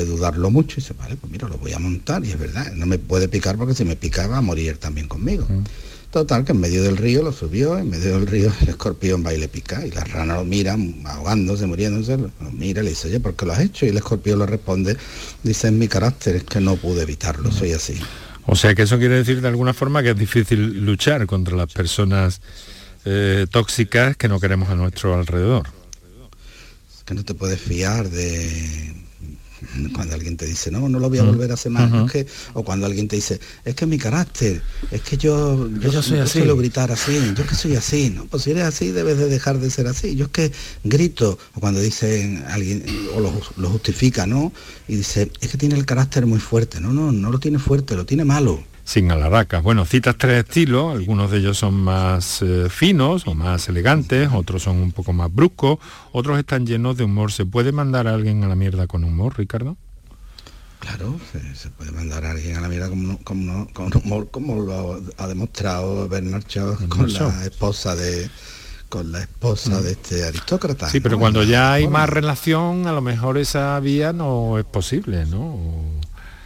dudarlo mucho, dice, vale, pues mira, lo voy a montar y es verdad, no me puede picar porque si me pica va a morir también conmigo. Total, que en medio del río lo subió, en medio del río el escorpión va y le pica, y la rana lo mira, ahogándose, muriéndose, lo mira le dice, oye, ¿por qué lo has hecho? Y el escorpión le responde, dice, en mi carácter es que no pude evitarlo, soy así. O sea que eso quiere decir de alguna forma que es difícil luchar contra las personas eh, tóxicas que no queremos a nuestro alrededor. Que no te puedes fiar de, [laughs] cuando alguien te dice, no, no lo voy a volver a hacer más, o cuando alguien te dice, es que mi carácter, es que yo, yo, soy así. suelo gritar así, yo que soy así, ¿no? Pues si eres así debes de dejar de ser así. Yo es que grito, o cuando dicen alguien, o lo, lo justifica, ¿no? Y dice, es que tiene el carácter muy fuerte, no, no, no lo tiene fuerte, lo tiene malo sin alaracas. Bueno, citas tres estilos, algunos de ellos son más eh, finos o más elegantes, otros son un poco más bruscos, otros están llenos de humor. ¿Se puede mandar a alguien a la mierda con humor, Ricardo? Claro, se, puede mandar a alguien a la mierda con, humor, como lo ha demostrado Bernard Shaw con la esposa de con la esposa mm. de este aristócrata. Sí, pero cuando ya hay más relación, a lo mejor esa vía no es posible, ¿no?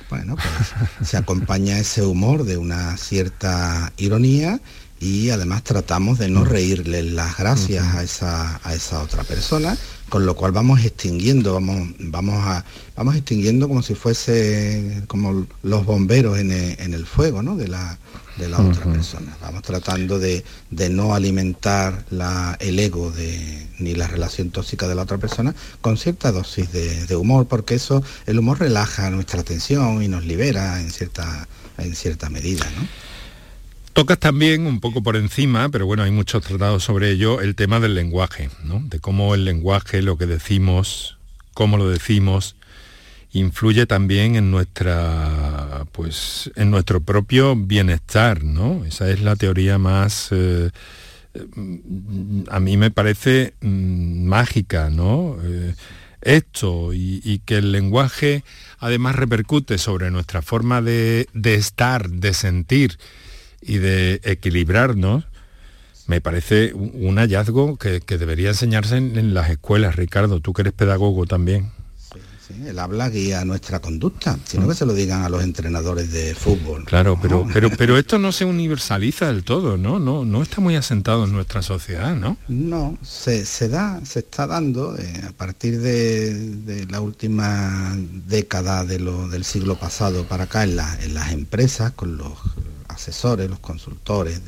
Bueno, pues se acompaña ese humor de una cierta ironía y además tratamos de no reírle las gracias a esa, a esa otra persona, con lo cual vamos extinguiendo, vamos, vamos, a, vamos extinguiendo como si fuese como los bomberos en el, fuego ¿no? de la, de la otra persona. Vamos tratando de, no alimentar la, el ego de, ni la relación tóxica de la otra persona con cierta dosis de, humor, porque eso, el humor relaja nuestra atención y nos libera en cierta, en cierta medida. ¿no? Tocas también un poco por encima, pero bueno, hay muchos tratados sobre ello, el tema del lenguaje, ¿no? De cómo el lenguaje, lo que decimos, cómo lo decimos, influye también en nuestra pues en nuestro propio bienestar no esa es la teoría más eh, a mí me parece mm, mágica no eh, esto y, que el lenguaje además repercute sobre nuestra forma de, estar de sentir y de equilibrarnos me parece un hallazgo que, debería enseñarse en las escuelas. Ricardo tú que eres pedagogo también el habla guía nuestra conducta, sino que se lo digan a los entrenadores de fútbol. Claro, pero, pero, pero esto no se universaliza del todo, ¿no? No, no está muy asentado en nuestra sociedad, ¿no? No, se, da, se está dando eh, a partir de, la última década de lo, del siglo pasado para acá en, en las empresas, con los asesores, los consultores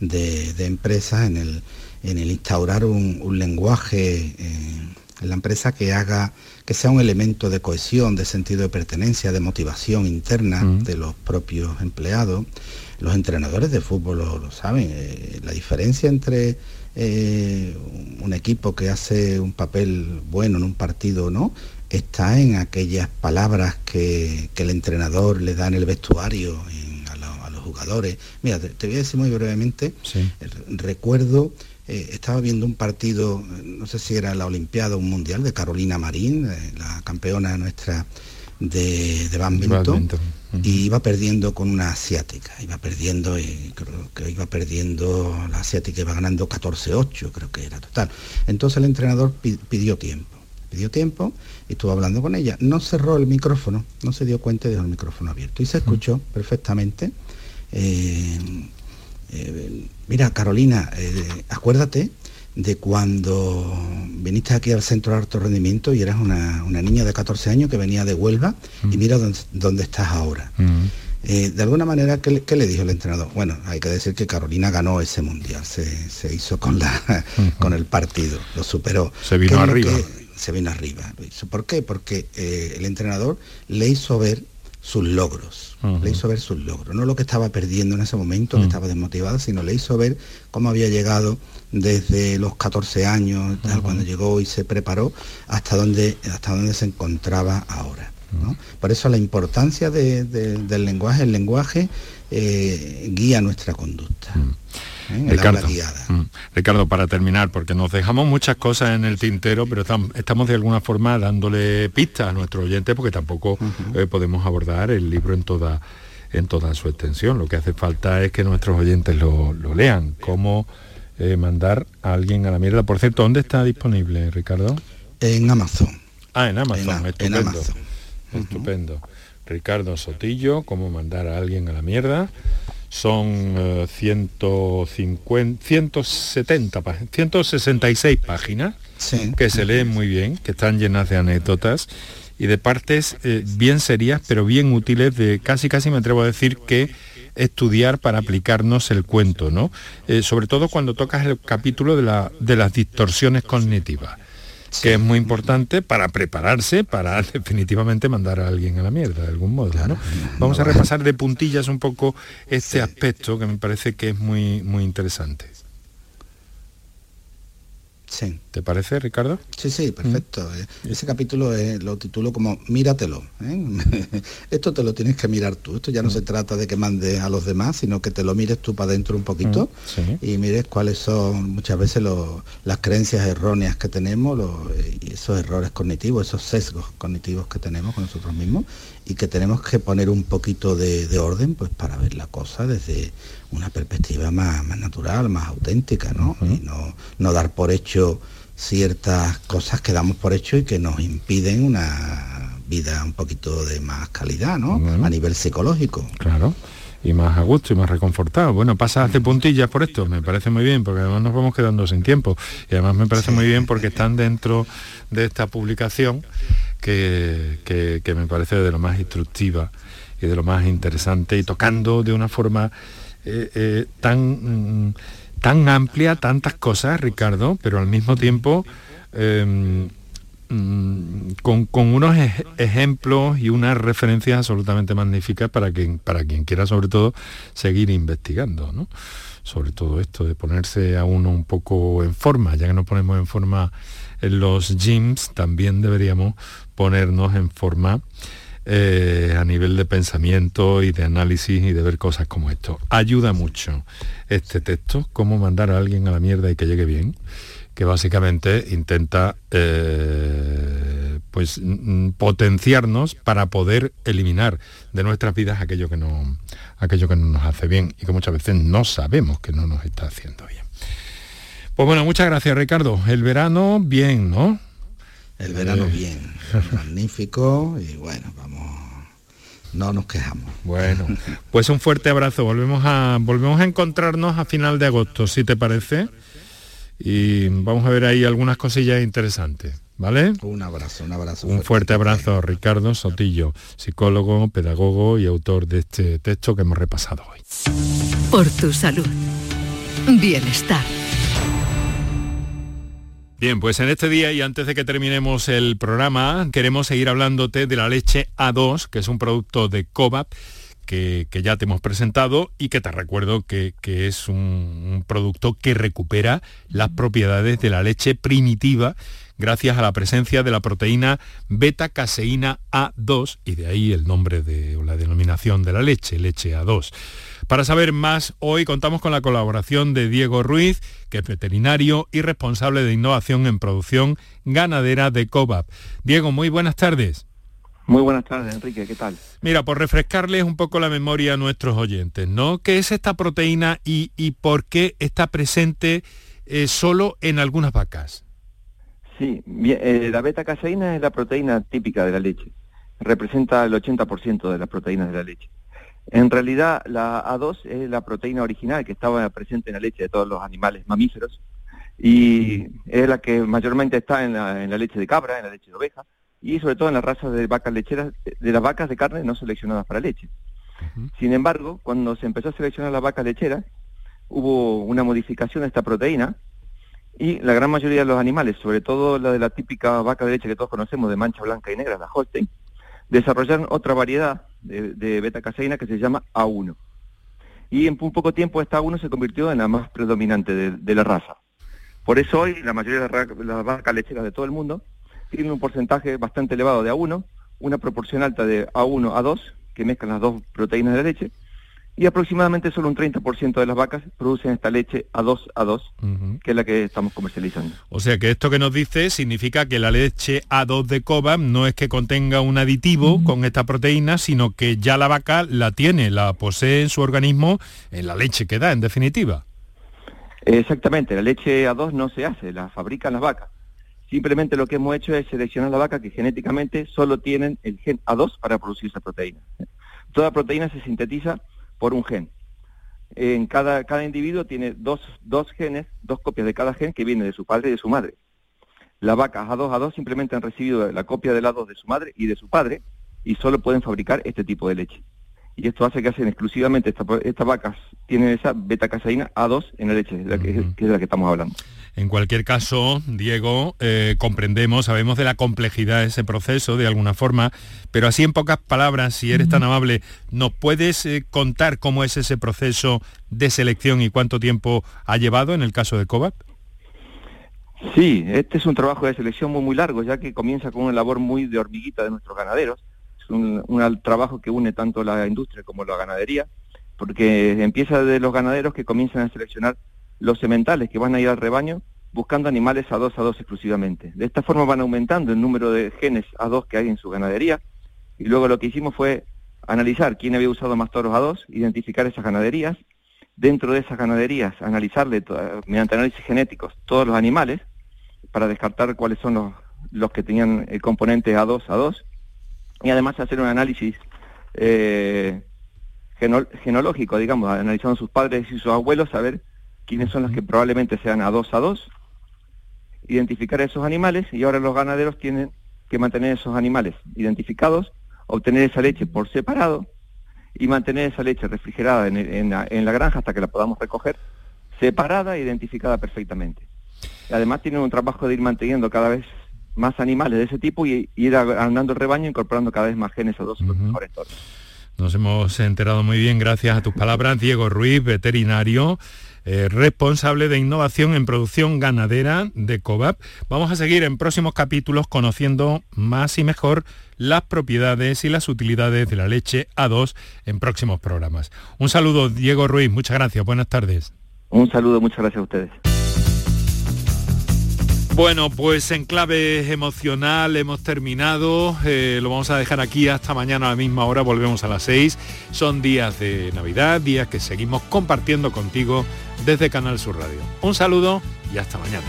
de, empresas, en el, en el instaurar un, lenguaje eh, en la empresa que haga que sea un elemento de cohesión, de sentido de pertenencia, de motivación interna de los propios empleados. Los entrenadores de fútbol lo, saben. Eh, la diferencia entre eh, un equipo que hace un papel bueno en un partido o no está en aquellas palabras que, el entrenador le da en el vestuario a, los jugadores. Mira, te, voy a decir muy brevemente, recuerdo eh, estaba viendo un partido, no sé si era la Olimpiada o un Mundial de Carolina Marín, eh, la campeona nuestra de, de badminton, y iba perdiendo con una asiática, iba perdiendo, y creo que iba perdiendo, la asiática iba ganando 14-8, creo que era total. Entonces el entrenador pidió tiempo, pidió tiempo y estuvo hablando con ella. No cerró el micrófono, no se dio cuenta y dejó el micrófono abierto. Y se escuchó perfectamente. Eh, eh, mira, Carolina, eh, acuérdate de cuando viniste aquí al Centro de Alto Rendimiento y eras una, niña de 14 años que venía de Huelva y mm. mira dónde, estás ahora. Mm. Eh, de alguna manera, ¿qué, le dijo el entrenador? Bueno, hay que decir que Carolina ganó ese mundial, se, hizo con, la, con el partido, lo superó. Se vino arriba. se vino arriba. ¿Por qué? Porque el entrenador le hizo ver sus logros, le hizo ver sus logros, no lo que estaba perdiendo en ese momento, que estaba desmotivado, sino le hizo ver cómo había llegado desde los 14 años, cuando llegó y se preparó, hasta donde, hasta donde se encontraba ahora. Por eso la importancia del lenguaje, el lenguaje eh, guía nuestra conducta. ¿Eh? Ricardo, mm. Ricardo, para terminar, porque nos dejamos muchas cosas en el tintero, pero estamos de alguna forma dándole pistas a nuestro oyente porque tampoco eh, podemos abordar el libro en toda, en toda su extensión. Lo que hace falta es que nuestros oyentes lo, lean. ¿Cómo eh, mandar a alguien a la mierda? Por cierto, ¿dónde está disponible, Ricardo? En Amazon. Ah, en Amazon, estupendo. Estupendo. Ricardo Sotillo, ¿cómo mandar a alguien a la mierda? Son 150, 170, 166 páginas que se leen muy bien, que están llenas de anécdotas y de partes eh, bien serias, pero bien útiles de casi casi me atrevo a decir que estudiar para aplicarnos el cuento, ¿no? Eh, sobre todo cuando tocas el capítulo de, la, de las distorsiones cognitivas que es muy importante para prepararse para [laughs] definitivamente mandar a alguien a la mierda de algún modo. Vamos a repasar de puntillas un poco este aspecto que me parece que es muy, muy interesante. ¿Te parece, Ricardo? Sí, sí, perfecto. Mm. Eh, ese capítulo lo titulo como Míratelo. ¿eh? [laughs] Esto te lo tienes que mirar tú. Esto ya no mm. se trata de que mandes a los demás, sino que te lo mires tú para adentro un poquito mm, y mires cuáles son muchas veces las creencias erróneas que tenemos y esos errores cognitivos, esos sesgos cognitivos que tenemos con nosotros mismos y que tenemos que poner un poquito de, orden pues para ver la cosa desde una perspectiva más, natural, más auténtica, ¿no? Y no, no dar por hecho ciertas cosas que damos por hecho y que nos impiden una vida un poquito de más calidad, ¿no? A nivel psicológico. Claro. Y más a gusto y más reconfortado. Bueno, pasa hace puntillas por esto, me parece muy bien, porque además nos vamos quedando sin tiempo. Y además me parece muy bien porque están dentro de esta publicación que, que, me parece de lo más instructiva y de lo más interesante y tocando de una forma eh, eh, tan, mm, tan amplia tantas cosas, Ricardo, pero al mismo tiempo em, mm, con, unos ejemplos y unas referencias absolutamente magníficas para quien, para quien quiera sobre todo seguir investigando, ¿no? Sobre todo esto de ponerse a uno un poco en forma, ya que nos ponemos en forma en los gyms, también deberíamos ponernos en forma eh, a nivel de pensamiento y de análisis y de ver cosas como esto. Ayuda mucho este texto, cómo mandar a alguien a la mierda y que llegue bien, que básicamente intenta eh, pues potenciarnos para poder eliminar de nuestras vidas aquello que no aquello que no nos hace bien y que muchas veces no sabemos que no nos está haciendo bien. Pues bueno, muchas gracias Ricardo. El verano bien, ¿no? El verano bien, magnífico y bueno, vamos, no nos quejamos. Bueno, [laughs] pues un fuerte abrazo. Volvemos a, volvemos a encontrarnos a final de agosto, si te parece. Y vamos a ver ahí algunas cosillas interesantes. ¿Vale? Un abrazo, un abrazo. Un fuerte abrazo, Ricardo Sotillo, psicólogo, pedagogo y autor de este texto que hemos repasado hoy. Por tu salud. Bienestar. Bien, pues en este día y antes de que terminemos el programa, queremos seguir hablándote de la leche A2, que es un producto de Cobap. Que, ya te hemos presentado y que te recuerdo que, es un, producto que recupera las propiedades de la leche primitiva gracias a la presencia de la proteína beta-caseína A2 y de ahí el nombre de o la denominación de la leche, leche A2. Para saber más, hoy contamos con la colaboración de Diego Ruiz, que es veterinario y responsable de innovación en producción ganadera de COVAP. Diego, muy buenas tardes. Muy buenas tardes, Enrique, ¿qué tal? Mira, por refrescarles un poco la memoria a nuestros oyentes, ¿no? ¿Qué es esta proteína y, por qué está presente eh, solo en algunas vacas? Sí, eh, la beta-caseína es la proteína típica de la leche. Representa el 80% de las proteínas de la leche. En realidad, la A2 es la proteína original que estaba presente en la leche de todos los animales mamíferos y es la que mayormente está en la, leche de cabra, en la leche de oveja y sobre todo en las razas de vacas lecheras, de las vacas de carne no seleccionadas para leche. Sin embargo, cuando se empezó a seleccionar las vacas lecheras, hubo una modificación de esta proteína y la gran mayoría de los animales, sobre todo la de la típica vaca de leche que todos conocemos de mancha blanca y negra, la Holstein, desarrollaron otra variedad de, beta-caseína que se llama A1. Y en un poco tiempo esta A1 se convirtió en la más predominante de, la raza. Por eso hoy la mayoría de las vacas lecheras de todo el mundo tienen un porcentaje bastante elevado de A1, una proporción alta de A1 a 2, que mezclan las dos proteínas de la leche, y aproximadamente solo un 30% de las vacas producen esta leche A2 A2, que es la que estamos comercializando. O sea que esto que nos dice significa que la leche A2 de Cobam no es que contenga un aditivo con esta proteína, sino que ya la vaca la tiene, la posee en su organismo en la leche que da, en definitiva. Exactamente, la leche A2 no se hace, la fabrican las vacas. Simplemente lo que hemos hecho es seleccionar la vaca que genéticamente solo tienen el gen A2 para producir esa proteína. Toda proteína se sintetiza por un gen. En cada, cada individuo tiene dos, dos genes, dos copias de cada gen que viene de su padre y de su madre. Las vacas A2 A2 simplemente han recibido la copia del A2 de su madre y de su padre y solo pueden fabricar este tipo de leche. Y esto hace que hacen exclusivamente estas vacas, tienen esa beta-caseína A2 en la leche, que, que es de la que estamos hablando. En cualquier caso, Diego, eh, comprendemos, sabemos de la complejidad de ese proceso de alguna forma, pero así en pocas palabras, si eres tan amable, ¿nos puedes eh, contar cómo es ese proceso de selección y cuánto tiempo ha llevado en el caso de COVAP? Sí, este es un trabajo de selección muy, muy largo, ya que comienza con una labor muy de hormiguita de nuestros ganaderos. Es un, un trabajo que une tanto la industria como la ganadería, porque empieza de los ganaderos que comienzan a seleccionar los sementales que van a ir al rebaño buscando animales a 2 a 2 exclusivamente. De esta forma van aumentando el número de genes a 2 que hay en su ganadería. Y luego lo que hicimos fue analizar quién había usado más toros a 2, identificar esas ganaderías, dentro de esas ganaderías analizarle mediante análisis genéticos todos los animales para descartar cuáles son los, los que tenían el componente A2 a 2 y además hacer un análisis eh, genológico, digamos, analizando sus padres y sus abuelos, a ver quiénes son los que probablemente sean a dos a dos, identificar esos animales y ahora los ganaderos tienen que mantener esos animales identificados, obtener esa leche por separado y mantener esa leche refrigerada en, la, granja hasta que la podamos recoger, separada e identificada perfectamente. Además tienen un trabajo de ir manteniendo cada vez más animales de ese tipo y, ir andando el rebaño incorporando cada vez más genes a dos los mejores toros. Nos hemos enterado muy bien gracias a tus palabras, Diego Ruiz, veterinario. Eh, responsable de innovación en producción ganadera de COVAP. Vamos a seguir en próximos capítulos conociendo más y mejor las propiedades y las utilidades de la leche A2 en próximos programas. Un saludo, Diego Ruiz, muchas gracias, buenas tardes. Un saludo, muchas gracias a ustedes. Bueno, pues en clave emocional hemos terminado, eh, lo vamos a dejar aquí hasta mañana a la misma hora, volvemos a las 6. Son días de Navidad, días que seguimos compartiendo contigo desde Canal Sur Radio. Un saludo y hasta mañana.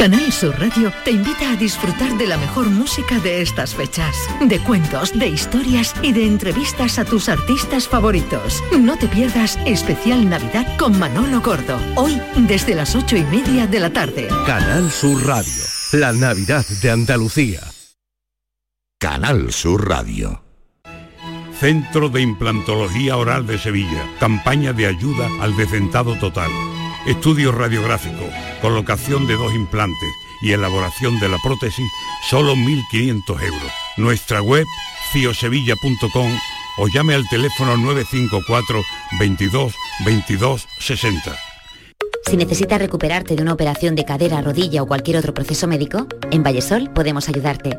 Canal Sur Radio te invita a disfrutar de la mejor música de estas fechas, de cuentos, de historias y de entrevistas a tus artistas favoritos. No te pierdas especial Navidad con Manolo Gordo, hoy desde las ocho y media de la tarde. Canal Sur Radio, la Navidad de Andalucía. Canal Sur Radio. Centro de Implantología Oral de Sevilla, campaña de ayuda al decentado total estudio radiográfico, colocación de dos implantes y elaboración de la prótesis, solo 1.500 euros. Nuestra web, ciosevilla.com o llame al teléfono 954 22 22 60. Si necesitas recuperarte de una operación de cadera, rodilla o cualquier otro proceso médico, en Vallesol podemos ayudarte.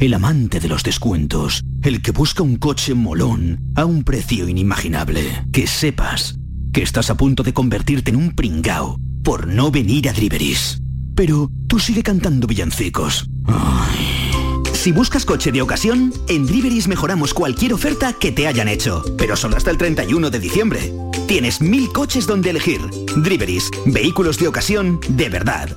el amante de los descuentos, el que busca un coche molón a un precio inimaginable. Que sepas que estás a punto de convertirte en un pringao por no venir a Driveris. Pero tú sigue cantando villancicos. Si buscas coche de ocasión, en Driveris mejoramos cualquier oferta que te hayan hecho, pero solo hasta el 31 de diciembre. Tienes mil coches donde elegir. Driveris, vehículos de ocasión de verdad.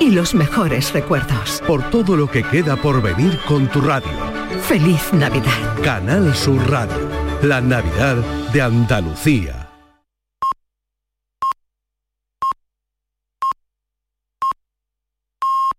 y los mejores recuerdos. Por todo lo que queda por venir con tu radio. Feliz Navidad. Canal Sur Radio. La Navidad de Andalucía.